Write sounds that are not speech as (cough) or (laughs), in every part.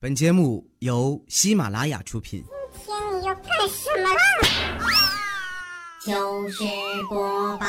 本节目由喜马拉雅出品。今天你要干什么啦？就是播报。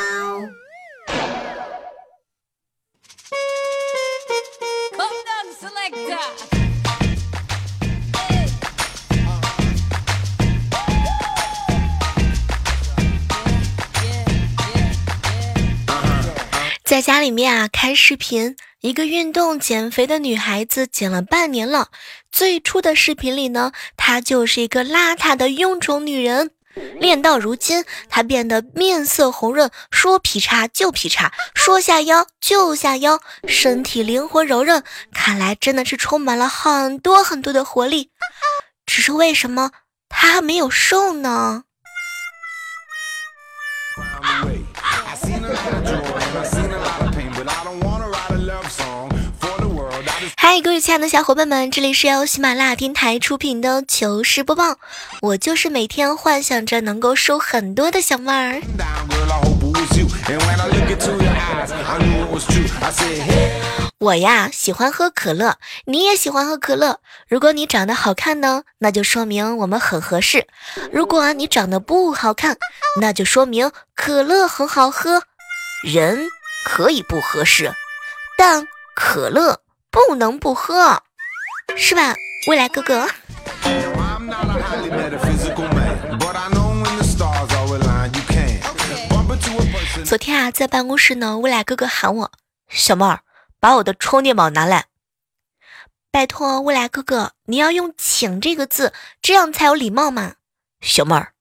在家里面啊，看视频，一个运动减肥的女孩子减了半年了。最初的视频里呢，她就是一个邋遢的臃肿女人。练到如今，她变得面色红润，说劈叉就劈叉，说下腰就下腰，身体灵活柔韧，看来真的是充满了很多很多的活力。只是为什么她还没有瘦呢？嗨，各位亲爱的小伙伴们，这里是由喜马拉雅电台出品的糗事播报，我就是每天幻想着能够瘦很多的小妹儿。我呀喜欢喝可乐，你也喜欢喝可乐。如果你长得好看呢，那就说明我们很合适；如果你长得不好看，那就说明可乐很好喝。人可以不合适，但可乐。不能不喝，是吧，未来哥哥？昨天啊，在办公室呢，未来哥哥喊我小妹儿，把我的充电宝拿来。拜托，未来哥哥，你要用“请”这个字，这样才有礼貌嘛。小妹儿，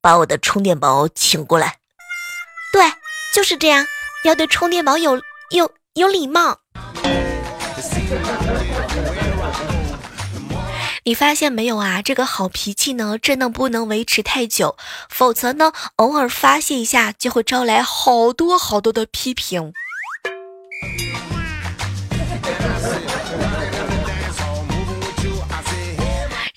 把我的充电宝请过来。对，就是这样，要对充电宝有有有礼貌。你发现没有啊？这个好脾气呢，真的不能维持太久，否则呢，偶尔发泄一下就会招来好多好多的批评。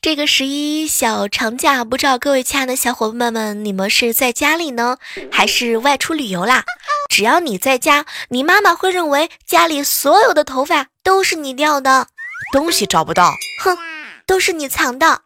这个十一小长假，不知道各位亲爱的小伙伴们，你们是在家里呢，还是外出旅游啦？只要你在家，你妈妈会认为家里所有的头发都是你掉的，东西找不到，哼，都是你藏的。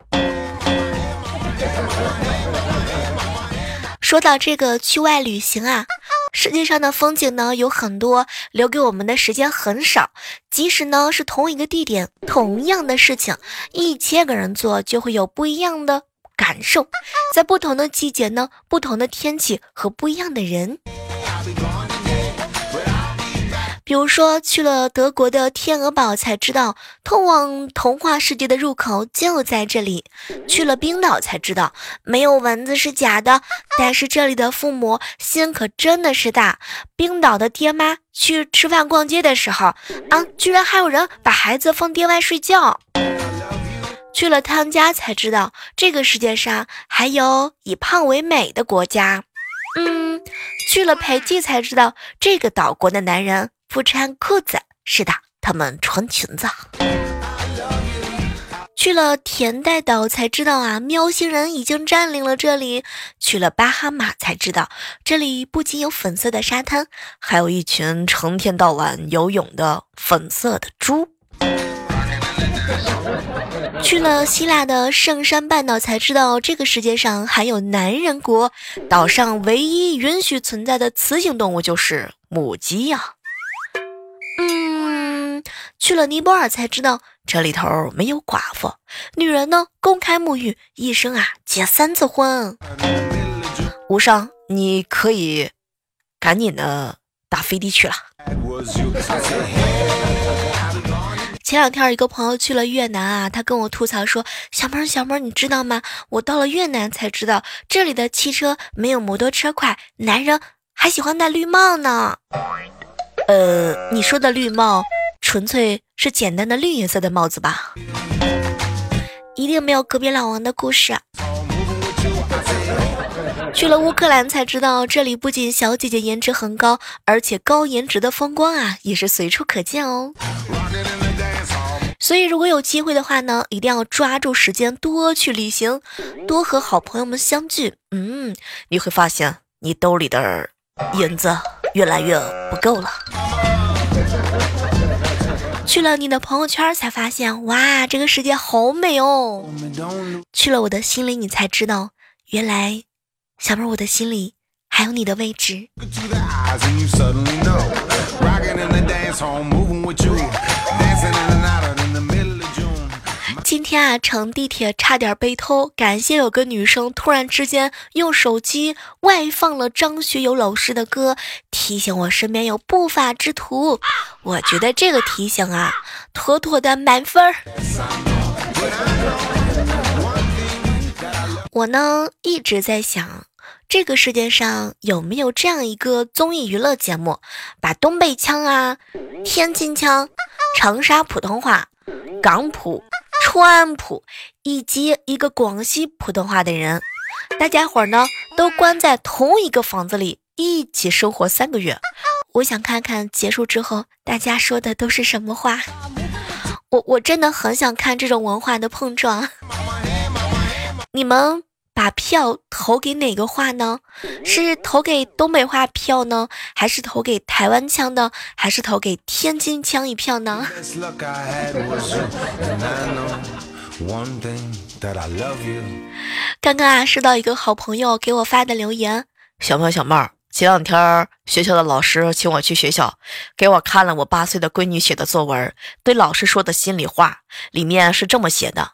说到这个去外旅行啊，世界上的风景呢有很多，留给我们的时间很少。即使呢是同一个地点，同样的事情，一千个人做就会有不一样的感受。在不同的季节呢，不同的天气和不一样的人。比如说，去了德国的天鹅堡才知道，通往童话世界的入口就在这里；去了冰岛才知道，没有蚊子是假的。但是这里的父母心可真的是大。冰岛的爹妈去吃饭逛街的时候，啊，居然还有人把孩子放店外睡觉。去了汤加才知道，这个世界上还有以胖为美的国家。嗯，去了斐济才知道，这个岛国的男人。不穿裤子，是的，他们穿裙子。去了田代岛才知道啊，喵星人已经占领了这里。去了巴哈马才知道，这里不仅有粉色的沙滩，还有一群成天到晚游泳的粉色的猪。去了希腊的圣山半岛才知道，这个世界上还有男人国。岛上唯一允许存在的雌性动物就是母鸡呀。去了尼泊尔才知道，这里头没有寡妇，女人呢公开沐浴，一生啊结三次婚。无伤，你可以赶紧的打飞的去了。前两天一个朋友去了越南啊，他跟我吐槽说：“小妹儿，小妹儿，你知道吗？我到了越南才知道，这里的汽车没有摩托车快，男人还喜欢戴绿帽呢。”呃，你说的绿帽。纯粹是简单的绿颜色的帽子吧，一定没有隔壁老王的故事。啊去了乌克兰才知道，这里不仅小姐姐颜值很高，而且高颜值的风光啊也是随处可见哦。所以如果有机会的话呢，一定要抓住时间多去旅行，多和好朋友们相聚。嗯，你会发现你兜里的银子越来越不够了。去了你的朋友圈才发现，哇，这个世界好美哦。去了我的心里，你才知道，原来小妹，我的心里还有你的位置。今天啊，乘地铁差点被偷，感谢有个女生突然之间用手机外放了张学友老师的歌，提醒我身边有不法之徒。我觉得这个提醒啊，妥妥的满分儿。我呢一直在想，这个世界上有没有这样一个综艺娱乐节目，把东北腔啊、天津腔、长沙普通话、港普。川普以及一个广西普通话的人，大家伙儿呢都关在同一个房子里一起生活三个月。我想看看结束之后大家说的都是什么话。我我真的很想看这种文化的碰撞。你们把票投给哪个话呢？是投给东北话票呢，还是投给台湾腔呢，还是投给天津腔一票呢？刚刚啊，收到一个好朋友给我发的留言，小妹小妹儿，前两天学校的老师请我去学校，给我看了我八岁的闺女写的作文，对老师说的心里话，里面是这么写的：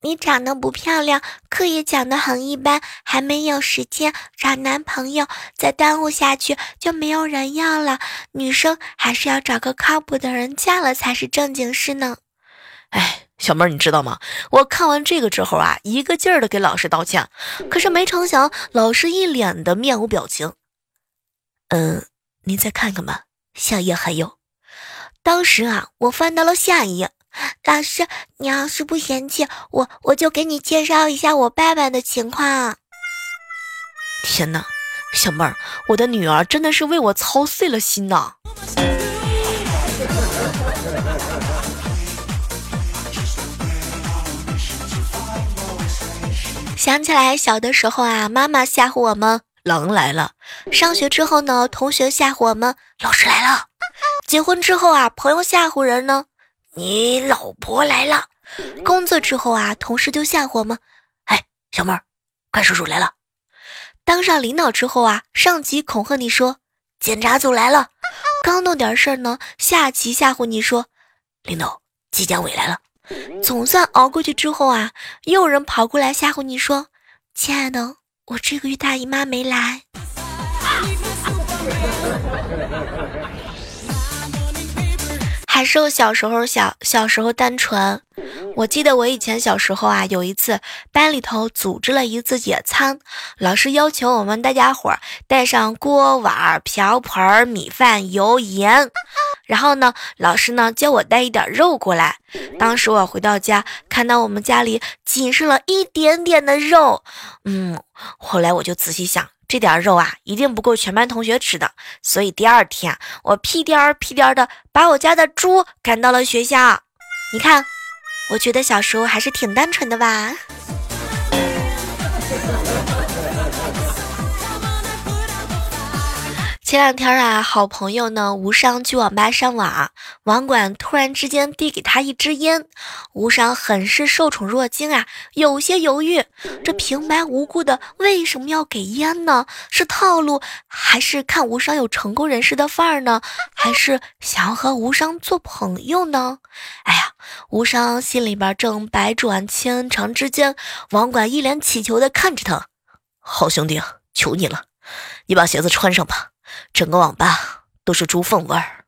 你长得不漂亮，课也讲得很一般，还没有时间找男朋友，再耽误下去就没有人要了。女生还是要找个靠谱的人嫁了才是正经事呢。哎。小妹儿，你知道吗？我看完这个之后啊，一个劲儿的给老师道歉，可是没成想，老师一脸的面无表情。嗯，您再看看吧，下页还有。当时啊，我翻到了下一页。老师，你要是不嫌弃我，我就给你介绍一下我爸爸的情况。天哪，小妹儿，我的女儿真的是为我操碎了心呐。想起来小的时候啊，妈妈吓唬我们狼来了；上学之后呢，同学吓唬我们老师来了；结婚之后啊，朋友吓唬人呢，你老婆来了；工作之后啊，同事就吓唬我们，哎，小妹儿，怪叔叔来了；当上领导之后啊，上级恐吓你说检查组来了；刚弄点事儿呢，下级吓唬你说领导纪检委来了。总算熬过去之后啊，又有人跑过来吓唬你说：“亲爱的，我这个月大姨妈没来。” (laughs) 还是我小时候小小时候单纯。我记得我以前小时候啊，有一次班里头组织了一次野餐，老师要求我们大家伙带上锅碗瓢盆、米饭、油盐，然后呢，老师呢叫我带一点肉过来。当时我回到家，看到我们家里仅剩了一点点的肉，嗯，后来我就仔细想。这点肉啊，一定不够全班同学吃的，所以第二天我屁颠儿屁颠儿的把我家的猪赶到了学校。你看，我觉得小时候还是挺单纯的吧。前两天啊，好朋友呢无伤去网吧上网，网管突然之间递给他一支烟，无伤很是受宠若惊啊，有些犹豫，这平白无故的为什么要给烟呢？是套路，还是看无伤有成功人士的范儿呢？还是想要和无伤做朋友呢？哎呀，无伤心里边正百转千长之间，网管一脸乞求的看着他，好兄弟啊，求你了，你把鞋子穿上吧。整个网吧都是猪粪味儿。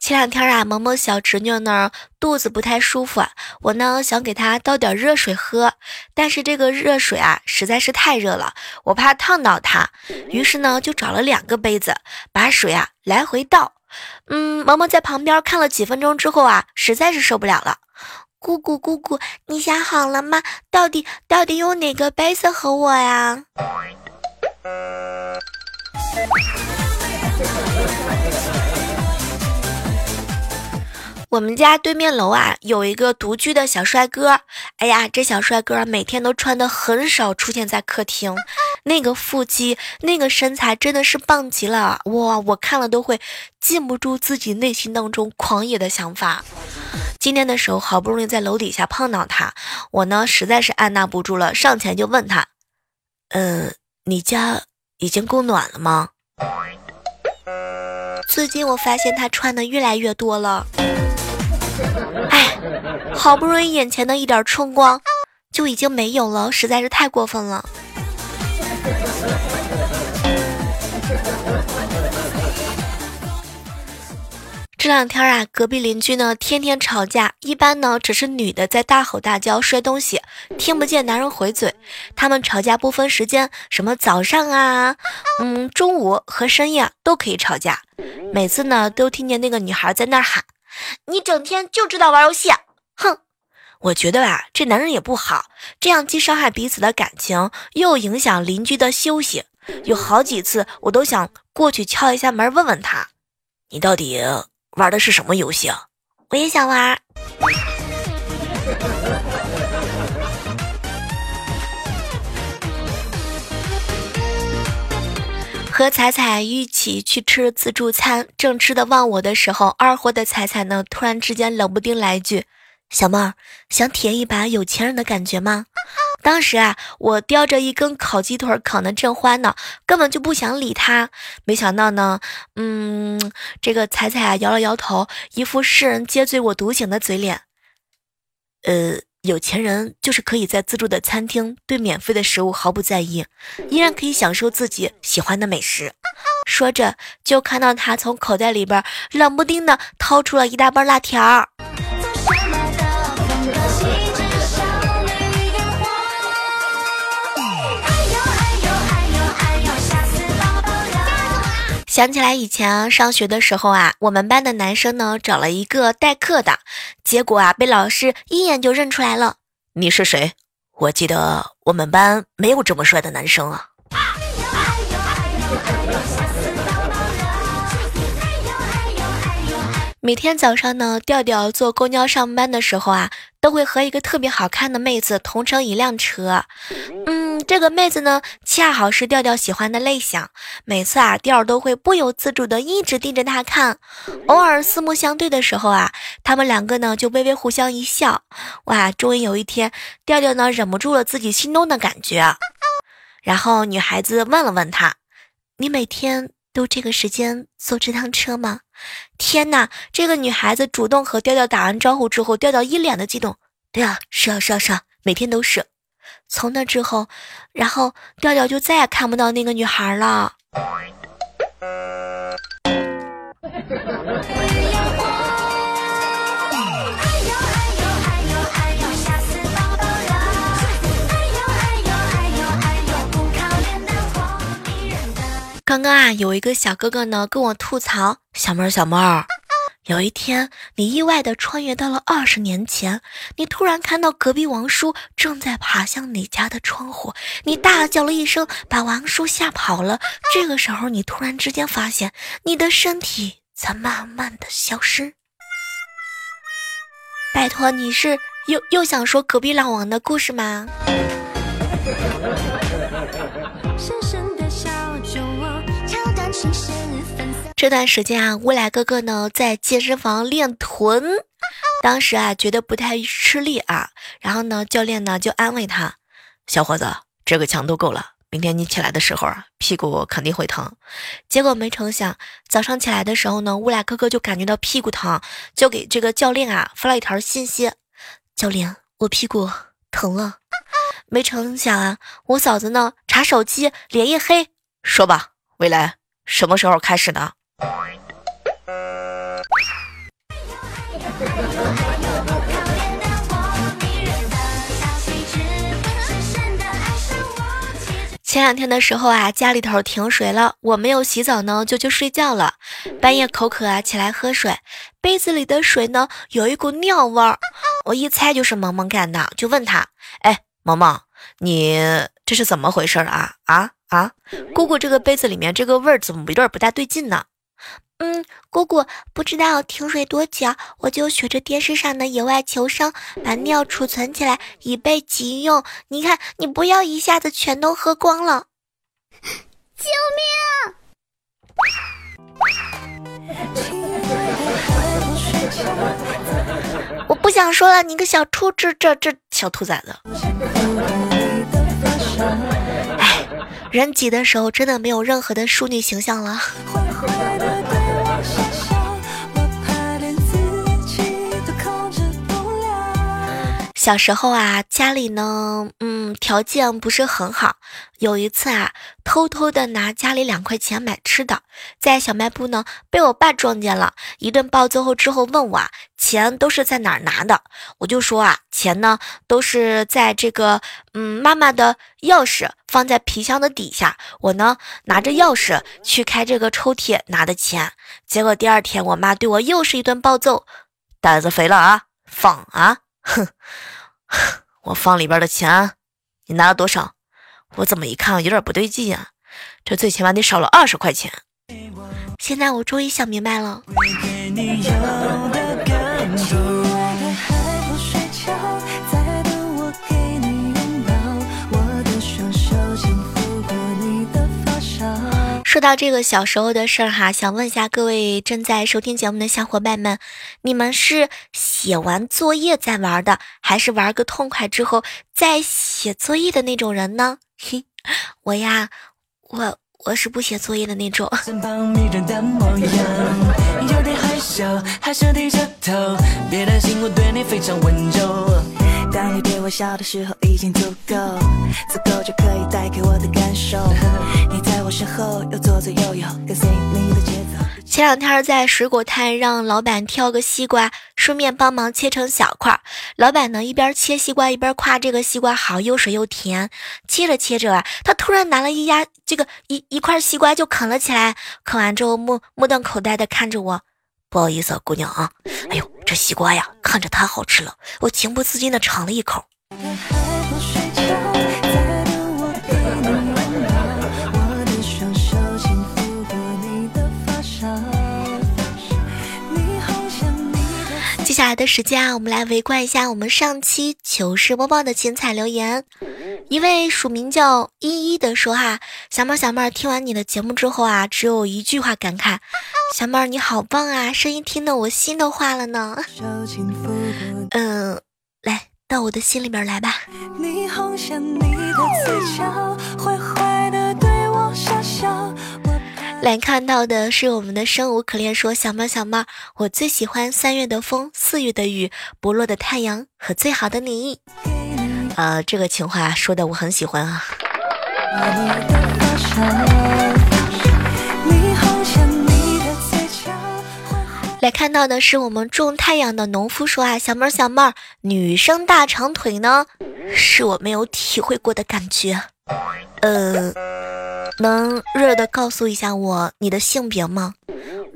前两天啊，萌萌小侄女呢肚子不太舒服，我呢想给她倒点热水喝，但是这个热水啊实在是太热了，我怕烫到她，于是呢就找了两个杯子，把水啊来回倒。嗯，萌萌在旁边看了几分钟之后啊，实在是受不了了。姑姑，姑姑，你想好了吗？到底到底用哪个杯子和我呀？(laughs) 我们家对面楼啊有一个独居的小帅哥，哎呀，这小帅哥每天都穿的很少出现在客厅，那个腹肌，那个身材真的是棒极了哇！我看了都会禁不住自己内心当中狂野的想法。今天的时候好不容易在楼底下碰到他，我呢实在是按捺不住了，上前就问他：“嗯，你家已经供暖了吗？”最近我发现他穿的越来越多了。哎，好不容易眼前的一点春光就已经没有了，实在是太过分了。这两天啊，隔壁邻居呢天天吵架，一般呢只是女的在大吼大叫摔东西，听不见男人回嘴。他们吵架不分时间，什么早上啊，嗯，中午和深夜都可以吵架。每次呢都听见那个女孩在那喊。你整天就知道玩游戏，哼！我觉得吧，这男人也不好，这样既伤害彼此的感情，又影响邻居的休息。有好几次，我都想过去敲一下门，问问他，你到底玩的是什么游戏啊？我也想玩。和彩彩一起去吃自助餐，正吃的忘我的时候，二货的彩彩呢，突然之间冷不丁来一句：“小妹儿，想体验一把有钱人的感觉吗？”当时啊，我叼着一根烤鸡腿烤的正欢呢，根本就不想理他。没想到呢，嗯，这个彩彩啊摇了摇头，一副世人皆醉我独醒的嘴脸。呃。有钱人就是可以在自助的餐厅对免费的食物毫不在意，依然可以享受自己喜欢的美食。说着，就看到他从口袋里边冷不丁的掏出了一大包辣条。想起来以前上学的时候啊，我们班的男生呢找了一个代课的，结果啊被老师一眼就认出来了。你是谁？我记得我们班没有这么帅的男生啊。每天早上呢，调调坐公交上班的时候啊，都会和一个特别好看的妹子同乘一辆车。嗯，这个妹子呢，恰好是调调喜欢的类型。每次啊，调都会不由自主的一直盯着她看。偶尔四目相对的时候啊，他们两个呢就微微互相一笑。哇，终于有一天，调调呢忍不住了自己心动的感觉。然后女孩子问了问他：“你每天都这个时间坐这趟车吗？”天哪！这个女孩子主动和调调打完招呼之后，调调一脸的激动。对啊，是啊，是啊，是啊，每天都是。从那之后，然后调调就再也看不到那个女孩了。(laughs) 刚刚啊，有一个小哥哥呢跟我吐槽：“小妹儿，小妹儿，有一天你意外的穿越到了二十年前，你突然看到隔壁王叔正在爬向你家的窗户，你大叫了一声，把王叔吓跑了。这个时候，你突然之间发现你的身体在慢慢的消失。拜托，你是又又想说隔壁老王的故事吗？”这段时间啊，未来哥哥呢在健身房练臀，当时啊觉得不太吃力啊，然后呢教练呢就安慰他，小伙子，这个强度够了，明天你起来的时候啊屁股肯定会疼。结果没成想，早上起来的时候呢，未来哥哥就感觉到屁股疼，就给这个教练啊发了一条信息，教练，我屁股疼了。没成想啊，我嫂子呢查手机脸一黑，说吧，未来什么时候开始呢？前两天的时候啊，家里头停水了，我没有洗澡呢，就去睡觉了。半夜口渴啊，起来喝水，杯子里的水呢有一股尿味儿，我一猜就是萌萌干的，就问他：“哎，萌萌，你这是怎么回事啊？啊啊，姑姑这个杯子里面这个味儿怎么有点不大对劲呢？”嗯，姑姑不知道停水多久，我就学着电视上的野外求生，把尿储存起来以备急用。你看，你不要一下子全都喝光了。救命！我不想说了，你个小兔子，这这小兔崽子。人挤的时候真的没有任何的淑女形象了。小时候啊，家里呢，嗯，条件不是很好。有一次啊，偷偷的拿家里两块钱买吃的，在小卖部呢，被我爸撞见了，一顿暴揍后之后问我啊，钱都是在哪儿拿的？我就说啊，钱呢都是在这个，嗯，妈妈的钥匙放在皮箱的底下，我呢拿着钥匙去开这个抽屉拿的钱。结果第二天，我妈对我又是一顿暴揍，胆子肥了啊，放啊！哼，(laughs) 我放里边的钱，你拿了多少？我怎么一看有点不对劲呀？这最起码得少了二十块钱。现在我终于想明白了。说到这个小时候的事儿哈，想问一下各位正在收听节目的小伙伴们，你们是写完作业再玩的，还是玩个痛快之后再写作业的那种人呢？嘿，我呀，我我是不写作业的那种。当你我笑的时候，已经足够，足够就可以带给我的感受。(laughs) 你在我身后又左左右右，跟随你的节奏。前两天在水果摊让老板挑个西瓜，顺便帮忙切成小块。老板呢一边切西瓜一边夸这个西瓜好又水又甜。切着切着啊，他突然拿了一压这个一一块西瓜就啃了起来。啃完之后目目瞪口呆的看着我。不好意思，啊姑娘啊，哎呦，这西瓜呀，看着太好吃了，我情不自禁的尝了一口。接下来的时间啊，我们来围观一下我们上期糗事播报的精彩留言。一位署名叫依依的说：“哈，小妹小妹，听完你的节目之后啊，只有一句话感慨，小妹你好棒啊，声音听得我心都化了呢。嗯，到我的心里面来吧。”来看到的是我们的生无可恋说小猫小猫，我最喜欢三月的风，四月的雨，不落的太阳和最好的你。呃，这个情话说的我很喜欢啊。来看到的是我们种太阳的农夫说啊，小妹儿小妹儿，女生大长腿呢，是我没有体会过的感觉。呃。能热的告诉一下我你的性别吗？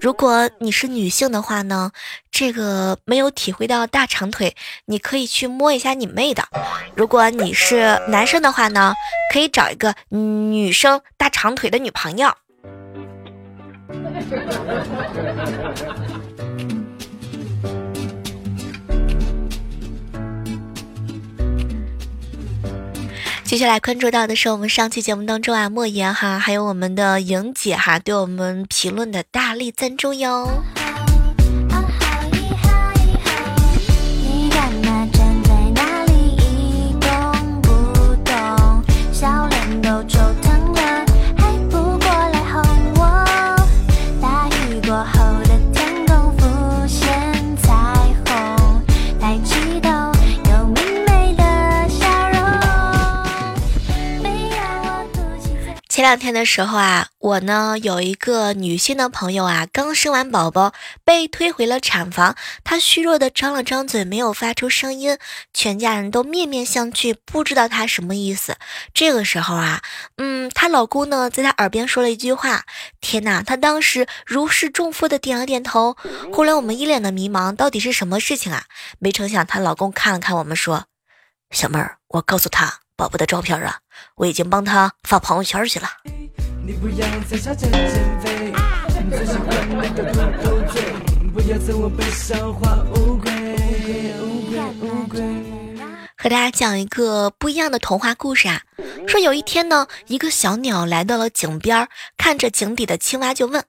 如果你是女性的话呢，这个没有体会到大长腿，你可以去摸一下你妹的。如果你是男生的话呢，可以找一个女生大长腿的女朋友。接下来关注到的是我们上期节目当中啊，莫言哈，还有我们的莹姐哈，对我们评论的大力赞助哟。两天的时候啊，我呢有一个女性的朋友啊，刚生完宝宝，被推回了产房。她虚弱的张了张嘴，没有发出声音，全家人都面面相觑，不知道她什么意思。这个时候啊，嗯，她老公呢在她耳边说了一句话，天哪！她当时如释重负的点了点头。后来我们一脸的迷茫，到底是什么事情啊？没成想她老公看了看我们，说：“小妹儿，我告诉她。”宝宝的照片啊，我已经帮他发朋友圈去了。和大家讲一个不一样的童话故事啊。说有一天呢，一个小鸟来到了井边，看着井底的青蛙就问：“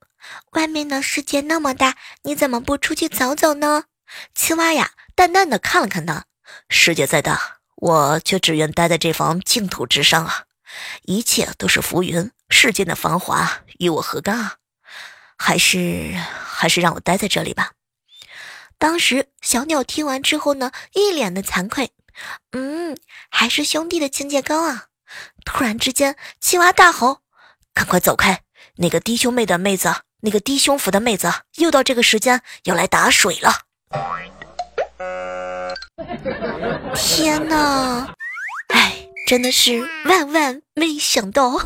外面的世界那么大，你怎么不出去走走呢？”青蛙呀，淡淡的看了看他：“世界再大，我却只愿待在这方净土之上啊！一切都是浮云，世间的繁华与我何干啊？还是还是让我待在这里吧。”当时小鸟听完之后呢，一脸的惭愧：“嗯，还是兄弟的境界高啊。”突然之间，青蛙大吼：“赶快走开！那个低胸妹的妹子，那个低胸服的妹子，又到这个时间要来打水了！” (laughs) 天哪！哎，真的是万万没想到。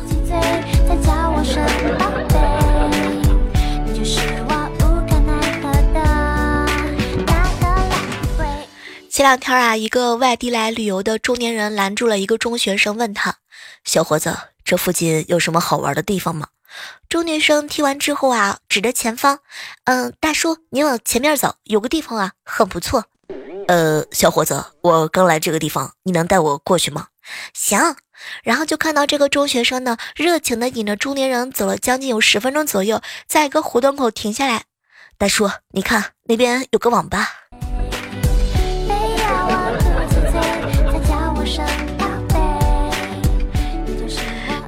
前两天啊，一个外地来旅游的中年人拦住了一个中学生，问他：“小伙子，这附近有什么好玩的地方吗？”中学生听完之后啊，指着前方：“嗯，大叔，您往前面走，有个地方啊，很不错。”“呃，小伙子，我刚来这个地方，你能带我过去吗？”“行。”然后就看到这个中学生呢，热情的引着中年人走了将近有十分钟左右，在一个胡同口停下来：“大叔，你看那边有个网吧。”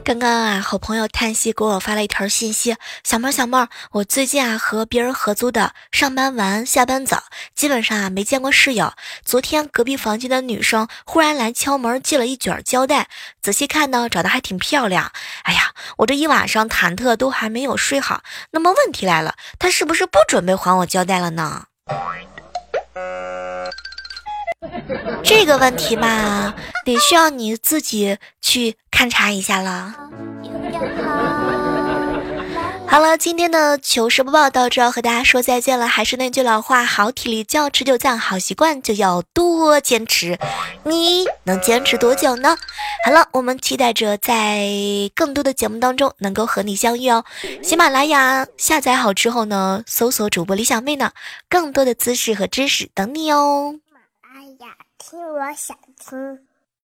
刚刚啊，好朋友叹息给我发了一条信息：“小妹儿，小妹儿，我最近啊和别人合租的，上班晚，下班早，基本上啊没见过室友。昨天隔壁房间的女生忽然来敲门，寄了一卷胶带，仔细看呢，长得还挺漂亮。哎呀，我这一晚上忐忑都还没有睡好。那么问题来了，她是不是不准备还我胶带了呢？” (laughs) 这个问题嘛，得需要你自己去勘察一下了。好了，今天的糗事播报到这，和大家说再见了。还是那句老话，好体力就要持久战，好习惯就要多坚持。你能坚持多久呢？好了，我们期待着在更多的节目当中能够和你相遇哦。喜马拉雅下载好之后呢，搜索主播李小妹呢，更多的姿势和知识等你哦。听我想听。